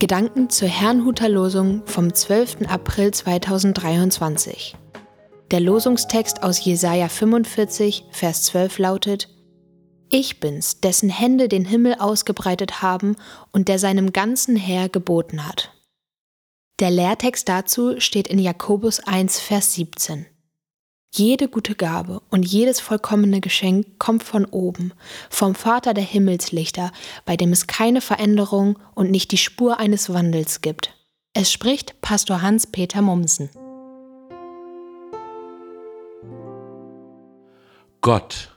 Gedanken zur Herrnhuter Losung vom 12. April 2023. Der Losungstext aus Jesaja 45, Vers 12 lautet: Ich bin's, dessen Hände den Himmel ausgebreitet haben und der seinem ganzen Heer geboten hat. Der Lehrtext dazu steht in Jakobus 1, Vers 17. Jede gute Gabe und jedes vollkommene Geschenk kommt von oben, vom Vater der Himmelslichter, bei dem es keine Veränderung und nicht die Spur eines Wandels gibt. Es spricht Pastor Hans-Peter Mumsen. Gott.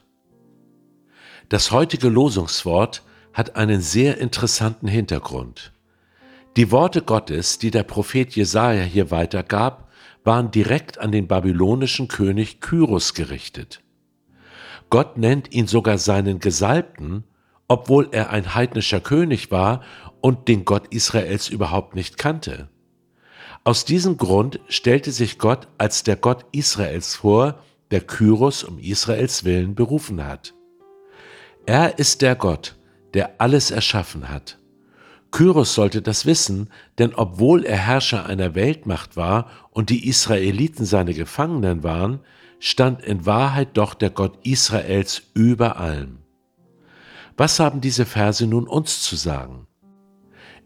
Das heutige Losungswort hat einen sehr interessanten Hintergrund. Die Worte Gottes, die der Prophet Jesaja hier weitergab, waren direkt an den babylonischen König Kyros gerichtet. Gott nennt ihn sogar seinen Gesalbten, obwohl er ein heidnischer König war und den Gott Israels überhaupt nicht kannte. Aus diesem Grund stellte sich Gott als der Gott Israels vor, der Kyros um Israels willen berufen hat. Er ist der Gott, der alles erschaffen hat. Kyros sollte das wissen, denn obwohl er Herrscher einer Weltmacht war und die Israeliten seine Gefangenen waren, stand in Wahrheit doch der Gott Israels über allem. Was haben diese Verse nun uns zu sagen?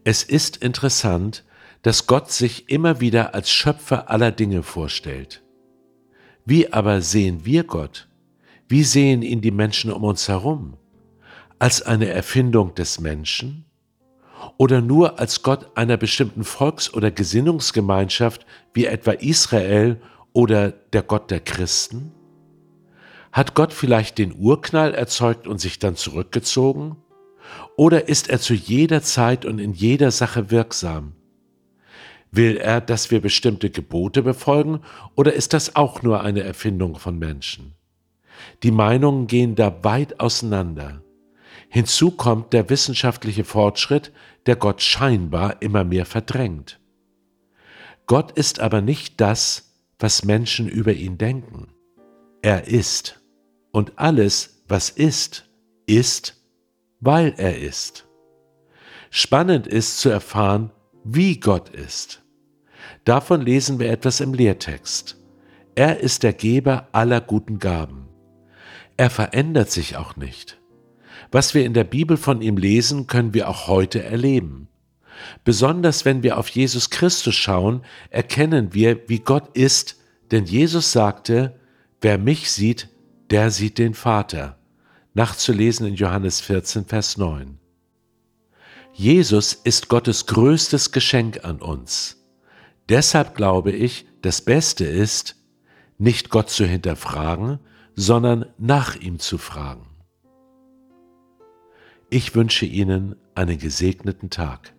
Es ist interessant, dass Gott sich immer wieder als Schöpfer aller Dinge vorstellt. Wie aber sehen wir Gott? Wie sehen ihn die Menschen um uns herum? Als eine Erfindung des Menschen? Oder nur als Gott einer bestimmten Volks- oder Gesinnungsgemeinschaft wie etwa Israel oder der Gott der Christen? Hat Gott vielleicht den Urknall erzeugt und sich dann zurückgezogen? Oder ist er zu jeder Zeit und in jeder Sache wirksam? Will er, dass wir bestimmte Gebote befolgen, oder ist das auch nur eine Erfindung von Menschen? Die Meinungen gehen da weit auseinander. Hinzu kommt der wissenschaftliche Fortschritt, der Gott scheinbar immer mehr verdrängt. Gott ist aber nicht das, was Menschen über ihn denken. Er ist. Und alles, was ist, ist, weil er ist. Spannend ist zu erfahren, wie Gott ist. Davon lesen wir etwas im Lehrtext. Er ist der Geber aller guten Gaben. Er verändert sich auch nicht. Was wir in der Bibel von ihm lesen, können wir auch heute erleben. Besonders wenn wir auf Jesus Christus schauen, erkennen wir, wie Gott ist, denn Jesus sagte, wer mich sieht, der sieht den Vater. Nachzulesen in Johannes 14, Vers 9. Jesus ist Gottes größtes Geschenk an uns. Deshalb glaube ich, das Beste ist, nicht Gott zu hinterfragen, sondern nach ihm zu fragen. Ich wünsche Ihnen einen gesegneten Tag.